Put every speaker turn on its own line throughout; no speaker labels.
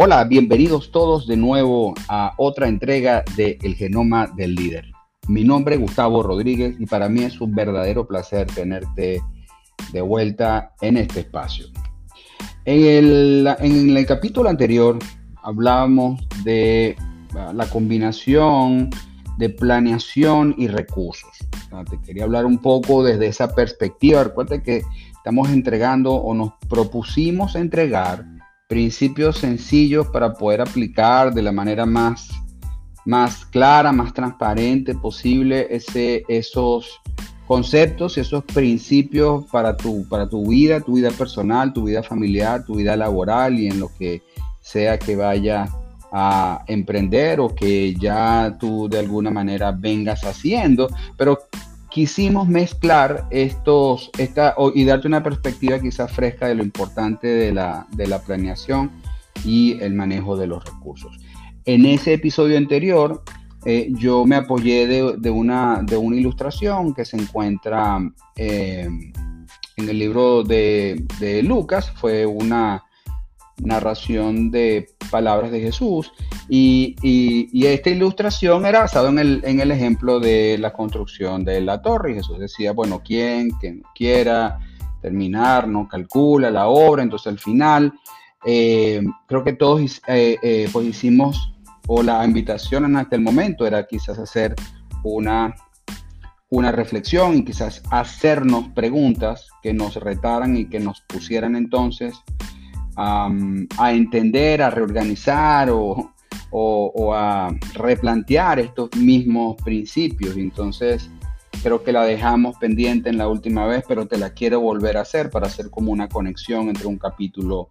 Hola, bienvenidos todos de nuevo a otra entrega de El Genoma del Líder. Mi nombre es Gustavo Rodríguez y para mí es un verdadero placer tenerte de vuelta en este espacio. En el, en el capítulo anterior hablábamos de ah, la combinación de planeación y recursos. Ah, te quería hablar un poco desde esa perspectiva. Recuerda que estamos entregando o nos propusimos entregar principios sencillos para poder aplicar de la manera más, más clara, más transparente posible ese, esos conceptos y esos principios para tu, para tu vida, tu vida personal, tu vida familiar, tu vida laboral y en lo que sea que vaya a emprender o que ya tú de alguna manera vengas haciendo, pero quisimos mezclar estos y darte una perspectiva quizás fresca de lo importante de la, de la planeación y el manejo de los recursos. En ese episodio anterior, eh, yo me apoyé de, una, de una ilustración que se encuentra eh, en el libro de, de Lucas, fue una narración de palabras de Jesús. Y, esta ilustración era basada en el, ejemplo de la construcción de la torre. Y Jesús decía, bueno, quien, que quiera terminar, no calcula la obra. Entonces al final, eh, creo que todos eh, eh, pues hicimos, o la invitación en aquel momento era quizás hacer una, una reflexión y quizás hacernos preguntas que nos retaran y que nos pusieran entonces a entender, a reorganizar o, a replantear estos mismos principios. entonces creo que la dejamos pendiente en la última vez, pero te la quiero volver a hacer para hacer como una conexión entre un capítulo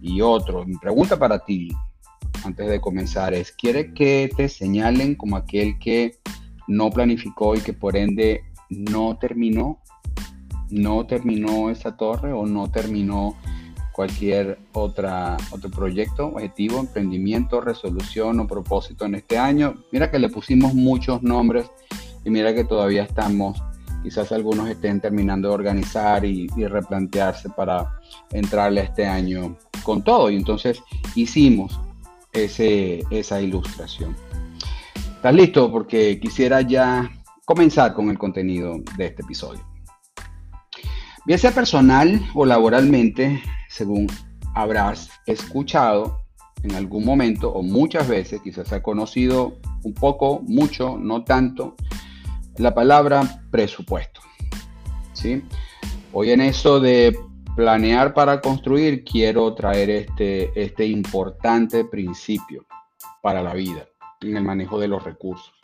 y otro. Mi pregunta para ti, antes de comenzar, es, ¿quiere que te señalen como aquel que no planificó y que por ende no terminó? ¿No terminó esa torre o no terminó cualquier otra, otro proyecto, objetivo, emprendimiento, resolución o propósito en este año. Mira que le pusimos muchos nombres y mira que todavía estamos, quizás algunos estén terminando de organizar y, replantearse para entrarle a este año con todo. Y entonces hicimos ese, esa ilustración. ¿Estás listo? Porque quisiera ya comenzar con el contenido de este episodio. Bien sea personal o laboralmente, según habrás escuchado en algún momento o muchas veces, quizás ha conocido un poco, mucho, no tanto, la palabra presupuesto. ¿sí? Hoy en eso de planear para construir, quiero traer este, este importante principio para la vida en el manejo de los recursos.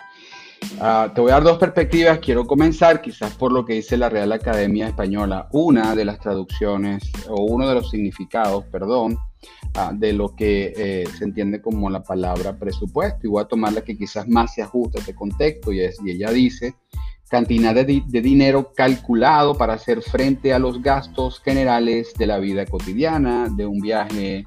Ah, te voy a dar dos perspectivas. Quiero comenzar quizás por lo que dice la Real Academia Española. Una de las traducciones o uno de los significados, perdón, ah, de lo que eh, se entiende como la palabra presupuesto. Y voy a tomar la que quizás más se ajusta a este contexto y, es, y ella dice cantidad de, dinero calculado para hacer frente a los gastos generales de la vida cotidiana, de un viaje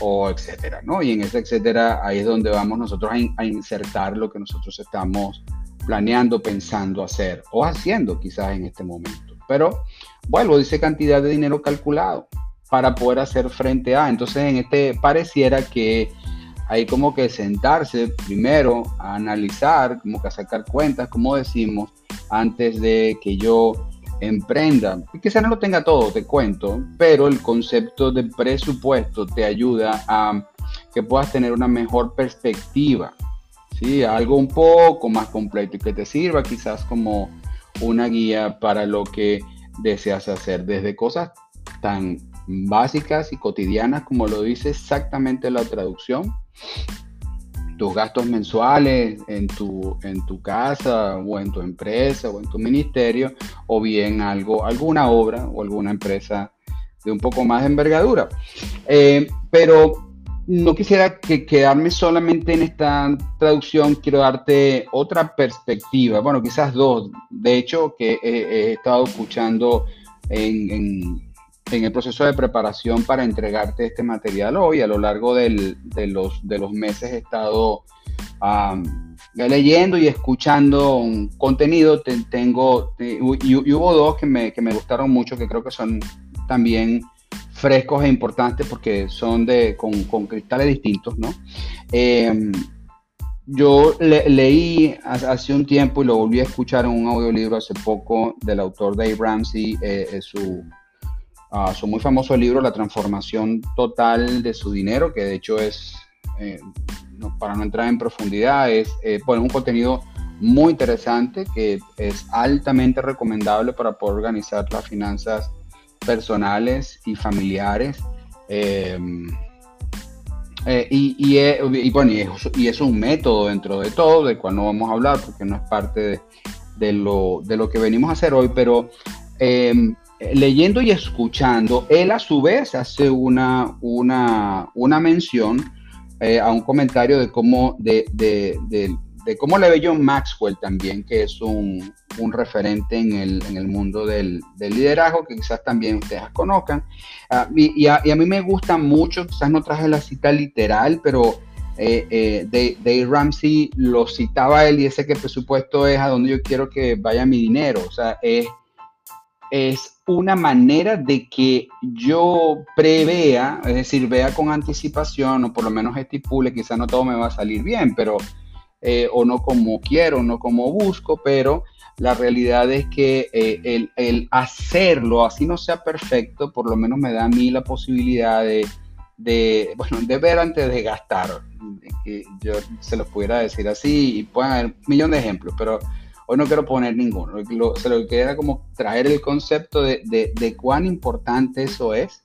o etcétera, ¿no? Y en ese etcétera, ahí es donde vamos nosotros a, insertar lo que nosotros estamos planeando, pensando hacer o haciendo quizás en este momento. Pero, bueno, dice cantidad de dinero calculado para poder hacer frente a. Entonces, en este pareciera que hay como que sentarse primero a analizar, como que a sacar cuentas, como decimos, antes de que yo emprenda. Quizá no lo tenga todo, te cuento, pero el concepto de presupuesto te ayuda a que puedas tener una mejor perspectiva, ¿sí? algo un poco más completo y que te sirva quizás como una guía para lo que deseas hacer, desde cosas tan básicas y cotidianas como lo dice exactamente la traducción, tus gastos mensuales en tu, en tu casa o en tu empresa o en tu ministerio o bien algo, alguna obra o alguna empresa de un poco más de envergadura. Eh, pero no quisiera que quedarme solamente en esta traducción, quiero darte otra perspectiva, bueno, quizás dos, de hecho, que he, estado escuchando en en el proceso de preparación para entregarte este material hoy. A lo largo de, los, de los meses he estado leyendo y escuchando contenido. tengo, y, hubo dos que me, que me gustaron mucho, que creo que son también frescos e importantes porque son de, con, cristales distintos, ¿no? Em, yo leí hace un tiempo y lo volví a escuchar en un audiolibro hace poco del autor Dave Ramsey, eh, su, uh, su muy famoso libro La transformación total de su dinero, que de hecho es, eh, para no entrar en profundidad, es eh, un contenido muy interesante que es altamente recomendable para poder organizar las finanzas personales y familiares. Em, eh, eh, y, bueno, y es, un método dentro de todo, del cual no vamos a hablar porque no es parte de, lo, que venimos a hacer hoy, pero em, leyendo y escuchando, él a su vez hace una, una, una mención eh, a un comentario de cómo, de, de cómo le ve John Maxwell también, que es un, referente en el, mundo del, liderazgo, que quizás también ustedes conozcan. Ah, y, a, mí me gusta mucho, quizás no traje la cita literal, pero eh, eh, Dave, Ramsey lo citaba él y ese que el presupuesto es a donde yo quiero que vaya mi dinero. O sea, es, es una manera de que yo prevea, es decir, vea con anticipación o por lo menos estipule, quizás no todo me va a salir bien, pero eh, o no como quiero, no como busco, pero la realidad es que eh, el, hacerlo, así no sea perfecto, por lo menos me da a mí la posibilidad de, bueno, de ver antes de gastar, yo se los pudiera decir así, y pueden haber un millón de ejemplos, pero hoy no quiero poner ninguno, se lo que como traer el concepto de, de cuán importante eso es,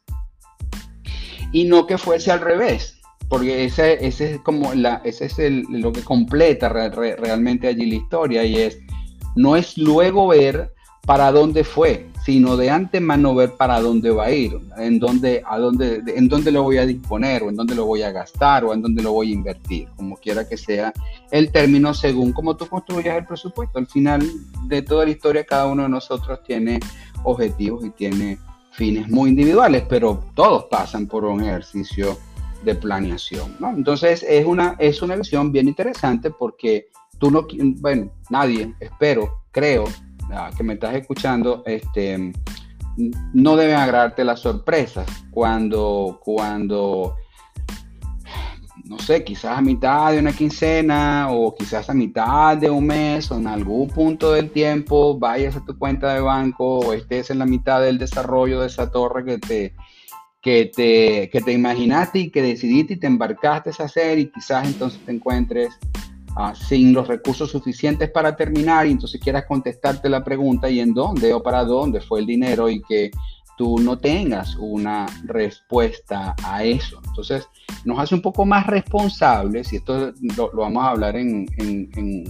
y no que fuese al revés, porque ese, ese es como la, ese es el, lo que completa realmente allí la historia y es, no es luego ver para dónde fue, sino de antemano ver para dónde va a ir, en dónde, a dónde, en dónde lo voy a disponer, o en dónde lo voy a gastar, o en dónde lo voy a invertir, como quiera que sea el término según cómo tú construyas el presupuesto. Al final de toda la historia, cada uno de nosotros tiene objetivos y tiene fines muy individuales, pero todos pasan por un ejercicio de planeación. Entonces es una, es una visión bien interesante porque tú no, bueno, nadie, espero, creo, que me estás escuchando, este, no deben agradarte las sorpresas. Cuando, cuando, no sé, quizás a mitad de una quincena o quizás a mitad de un mes o en algún punto del tiempo vayas a tu cuenta de banco o estés en la mitad del desarrollo de esa torre que te que te, que te imaginaste y que decidiste y te embarcaste a hacer y quizás entonces te encuentres ah, sin los recursos suficientes para terminar y entonces quieras contestarte la pregunta y en dónde o para dónde fue el dinero y que tú no tengas una respuesta a eso. Entonces nos hace un poco más responsables y esto lo, vamos a hablar en, en, en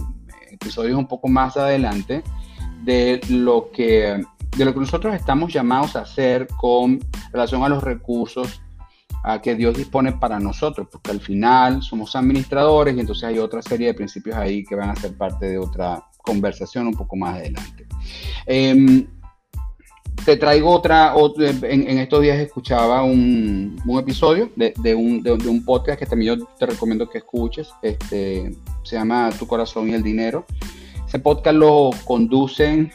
episodios un poco más adelante de lo que de lo que nosotros estamos llamados a hacer con relación a los recursos a que Dios dispone para nosotros, porque al final somos administradores y entonces hay otra serie de principios ahí que van a ser parte de otra conversación un poco más adelante. Em, te traigo otra, en, estos días escuchaba un, episodio de, un, de, un, podcast que también yo te recomiendo que escuches, este, se llama Tu corazón y el dinero. Ese podcast lo conducen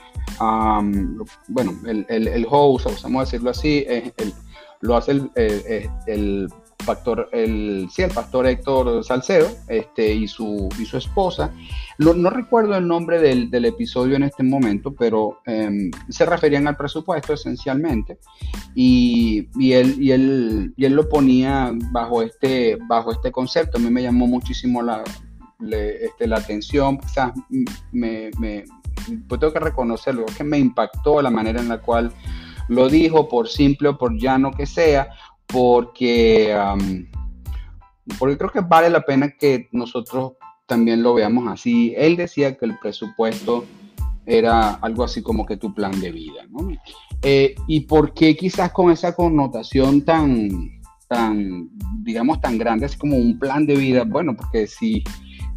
bueno, el, el, el, host, vamos a decirlo así, lo hace el, el, pastor, el, sí, el pastor Héctor Salcedo este, y, su, y su esposa. no recuerdo el nombre del, del, episodio en este momento, pero em, se referían al presupuesto esencialmente y, y, él, y, él, y él lo ponía bajo este, bajo este concepto. A mí me llamó muchísimo la, este, la atención, quizás me, me, pues tengo que reconocerlo, que me impactó la manera en la cual lo dijo, por simple o por llano que sea, porque, porque creo que vale la pena que nosotros también lo veamos así. Él decía que el presupuesto era algo así como que tu plan de vida, ¿no? Eh, y por qué quizás con esa connotación tan, tan, digamos, tan grande, así como un plan de vida, bueno, porque si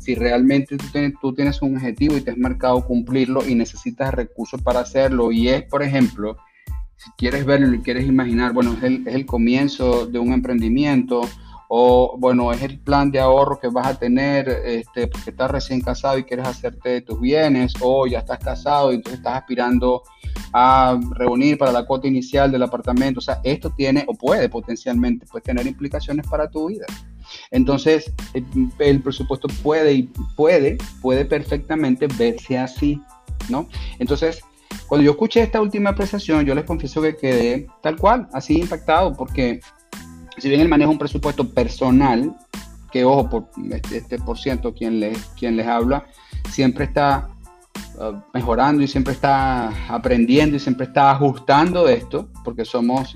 si realmente tú tienes, un objetivo y te has marcado cumplirlo y necesitas recursos para hacerlo, y es, por ejemplo, si quieres verlo y quieres imaginar, bueno, es el, es el comienzo de un emprendimiento, o bueno, es el plan de ahorro que vas a tener este, porque estás recién casado y quieres hacerte de tus bienes, o ya estás casado y entonces estás aspirando a reunir para la cuota inicial del apartamento. O sea, esto tiene o puede potencialmente pues, tener implicaciones para tu vida. Entonces, el, presupuesto puede y puede, puede perfectamente verse así, ¿no? Entonces, cuando yo escuché esta última apreciación, yo les confieso que quedé tal cual, así impactado, porque si bien él maneja un presupuesto personal, que ojo, por este, este por ciento quien les, quien les habla, siempre está uh, mejorando y siempre está aprendiendo y siempre está ajustando esto, porque somos,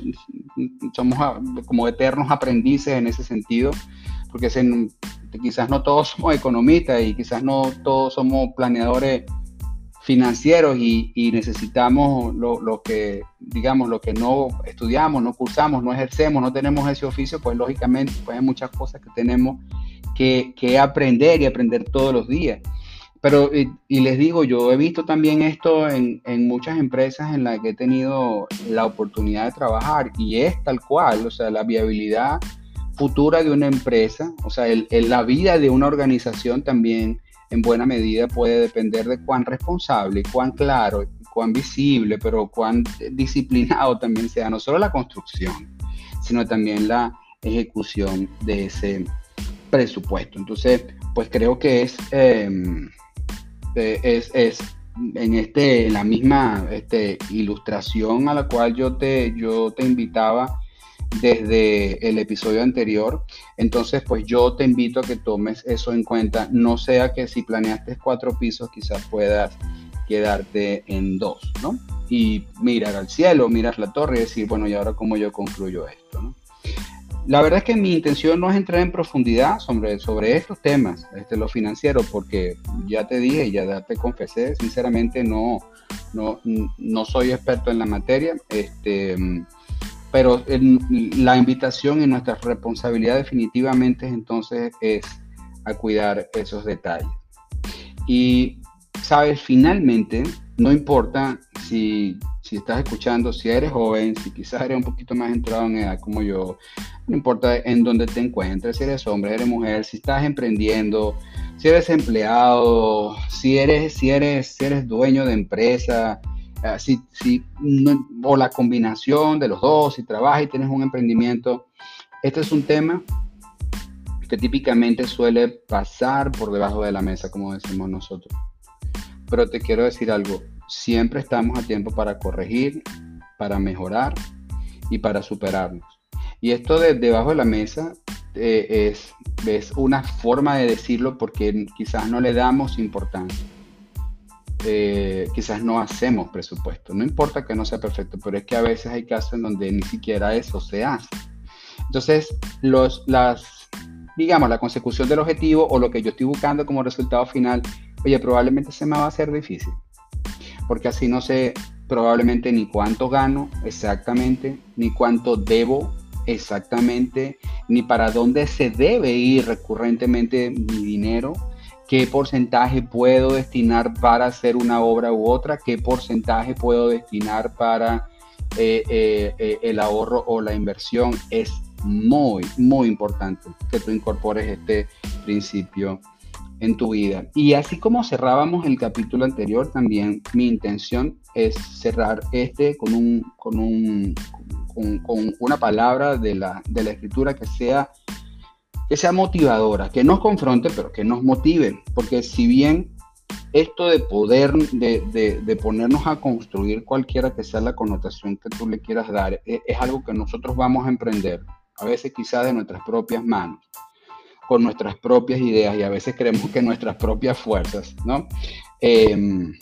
somos uh, como eternos aprendices en ese sentido, porque quizás no todos somos economistas y quizás no todos somos planeadores financieros y, necesitamos lo, que, digamos, lo que no estudiamos, no cursamos, no ejercemos, no tenemos ese oficio, pues lógicamente pues hay muchas cosas que tenemos que, aprender y aprender todos los días. Pero, y, les digo, yo he visto también esto en, muchas empresas en las que he tenido la oportunidad de trabajar y es tal cual, o sea, la viabilidad futura de una empresa, o sea, la vida de una organización también en buena medida puede depender de cuán responsable, cuán claro, cuán visible, pero cuán disciplinado también sea no solo la construcción, sino también la ejecución de ese presupuesto. Entonces, pues creo que es, em, eh, es, es, en este, la misma este, ilustración a la cual yo te, yo te invitaba desde el episodio anterior. Entonces, pues yo te invito a que tomes eso en cuenta. No sea que si planeaste cuatro pisos, quizás puedas quedarte en dos, ¿no? Y mirar al cielo, mirar la torre y decir, bueno, ¿y ahora cómo yo concluyo esto. La verdad es que mi intención no es entrar en profundidad sobre, sobre estos temas, este, lo financiero, porque ya te dije, ya te confesé, sinceramente no, no, no soy experto en la materia. Este, pero la invitación y nuestra responsabilidad definitivamente entonces es a cuidar esos detalles. Y, sabes, finalmente, no importa si, si estás escuchando, si eres joven, si quizás eres un poquito más entrado en edad como yo, no importa en dónde te encuentres, si eres hombre, eres mujer, si estás emprendiendo, si eres empleado, si eres, si eres, si eres dueño de empresa, Ah, si, o la combinación de los dos, si trabajas y tienes un emprendimiento. Este es un tema que típicamente suele pasar por debajo de la mesa, como decimos nosotros. Pero te quiero decir algo, siempre estamos a tiempo para corregir, para mejorar y para superarnos. Y esto de debajo de la mesa eh, es, es una forma de decirlo porque quizás no le damos importancia. Eh, quizás no hacemos presupuesto. No importa que no sea perfecto, pero es que a veces hay casos en donde ni siquiera eso se hace. Entonces, los, las, digamos, la consecución del objetivo o lo que yo estoy buscando como resultado final, oye, probablemente se me va a hacer difícil, porque así no sé probablemente ni cuánto gano exactamente, ni cuánto debo exactamente, ni para dónde se debe ir recurrentemente mi dinero, qué porcentaje puedo destinar para hacer una obra u otra, qué porcentaje puedo destinar para eh, eh, eh, el ahorro o la inversión. Es muy, muy importante que tú incorpores este principio en tu vida. Y así como cerrábamos el capítulo anterior, también mi intención es cerrar este con, un, con, un, con, una palabra de la, de la escritura que sea que sea motivadora, que nos confronte, pero que nos motive, porque si bien esto de poder, de, ponernos a construir cualquiera que sea la connotación que tú le quieras dar, e, es, algo que nosotros vamos a emprender, a veces quizás de nuestras propias manos, con nuestras propias ideas y a veces creemos que nuestras propias fuerzas, ¿no? Em,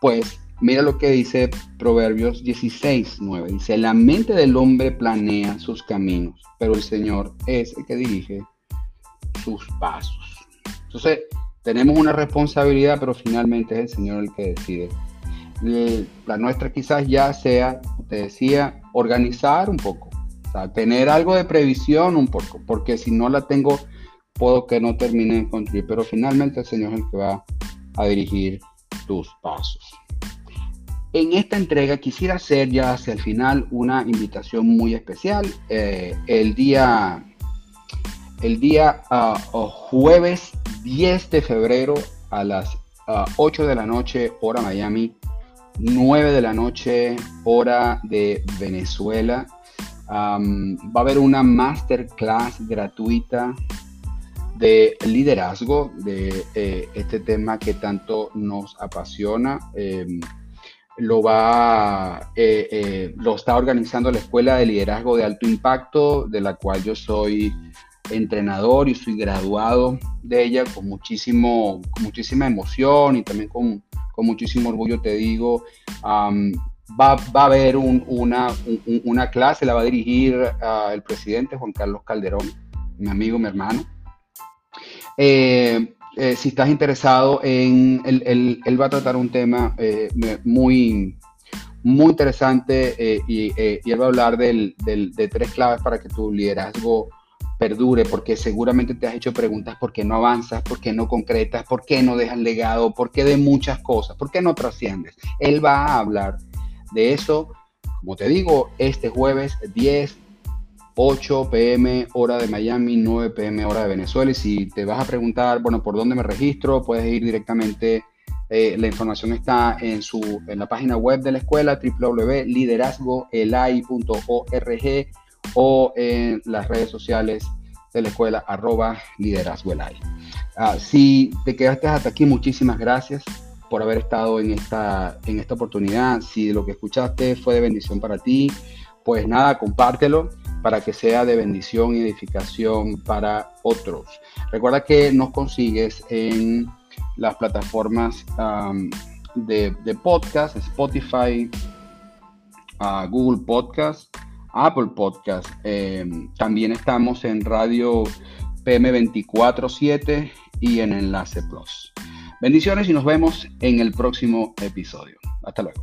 pues Mira lo que dice Proverbios 16, 9. Dice, la mente del hombre planea sus caminos, pero el Señor es el que dirige sus pasos. Entonces, tenemos una responsabilidad, pero finalmente es el Señor el que decide. La nuestra quizás ya sea, te decía, organizar un poco, tener algo de previsión un poco, porque si no la tengo, puedo que no termine de construir, pero finalmente el Señor es el que va a dirigir tus pasos. En esta entrega quisiera hacer ya hacia el final una invitación muy especial. Eh, el día, el día ah, jueves 10 de febrero a las 8 ah, de la noche, hora Miami, 9 de la noche, hora de Venezuela. va a haber una masterclass gratuita de liderazgo, de eh, este tema que tanto nos apasiona. Em, lo va, eh, eh, lo está organizando la Escuela de Liderazgo de Alto Impacto, de la cual yo soy entrenador y soy graduado de ella con, muchísimo, con muchísima emoción y también con, con muchísimo orgullo te digo. va, va, a haber una, una, clase, la va a dirigir el presidente Juan Carlos Calderón, mi amigo, mi hermano. Eh, eh, si estás interesado en, él, él, va a tratar un tema eh, muy, muy interesante y, él va a hablar del, de tres claves para que tu liderazgo perdure, porque seguramente te has hecho preguntas por qué no avanzas, por qué no concretas, por qué no dejas legado, por qué de muchas cosas, por qué no trasciendes. Él va a hablar de eso, como te digo, este jueves 10, 8 pm hora de Miami, 9 pm hora de Venezuela. Y si te vas a preguntar, bueno, ¿por dónde me registro? Puedes ir directamente. Eh, la información está en, su, en la página web de la escuela www.liderazgoelai.org o en las redes sociales de la escuela arroba liderazgo ah, si te quedaste hasta aquí, muchísimas gracias por haber estado en esta, en esta oportunidad. Si lo que escuchaste fue de bendición para ti, pues nada, compártelo para que sea de bendición y edificación para otros. Recuerda que nos consigues en las plataformas de, podcast, Spotify, uh, Google Podcast, Apple Podcast. Em, también estamos en Radio PM247 y en Enlace Plus. Bendiciones y nos vemos en el próximo episodio. Hasta luego.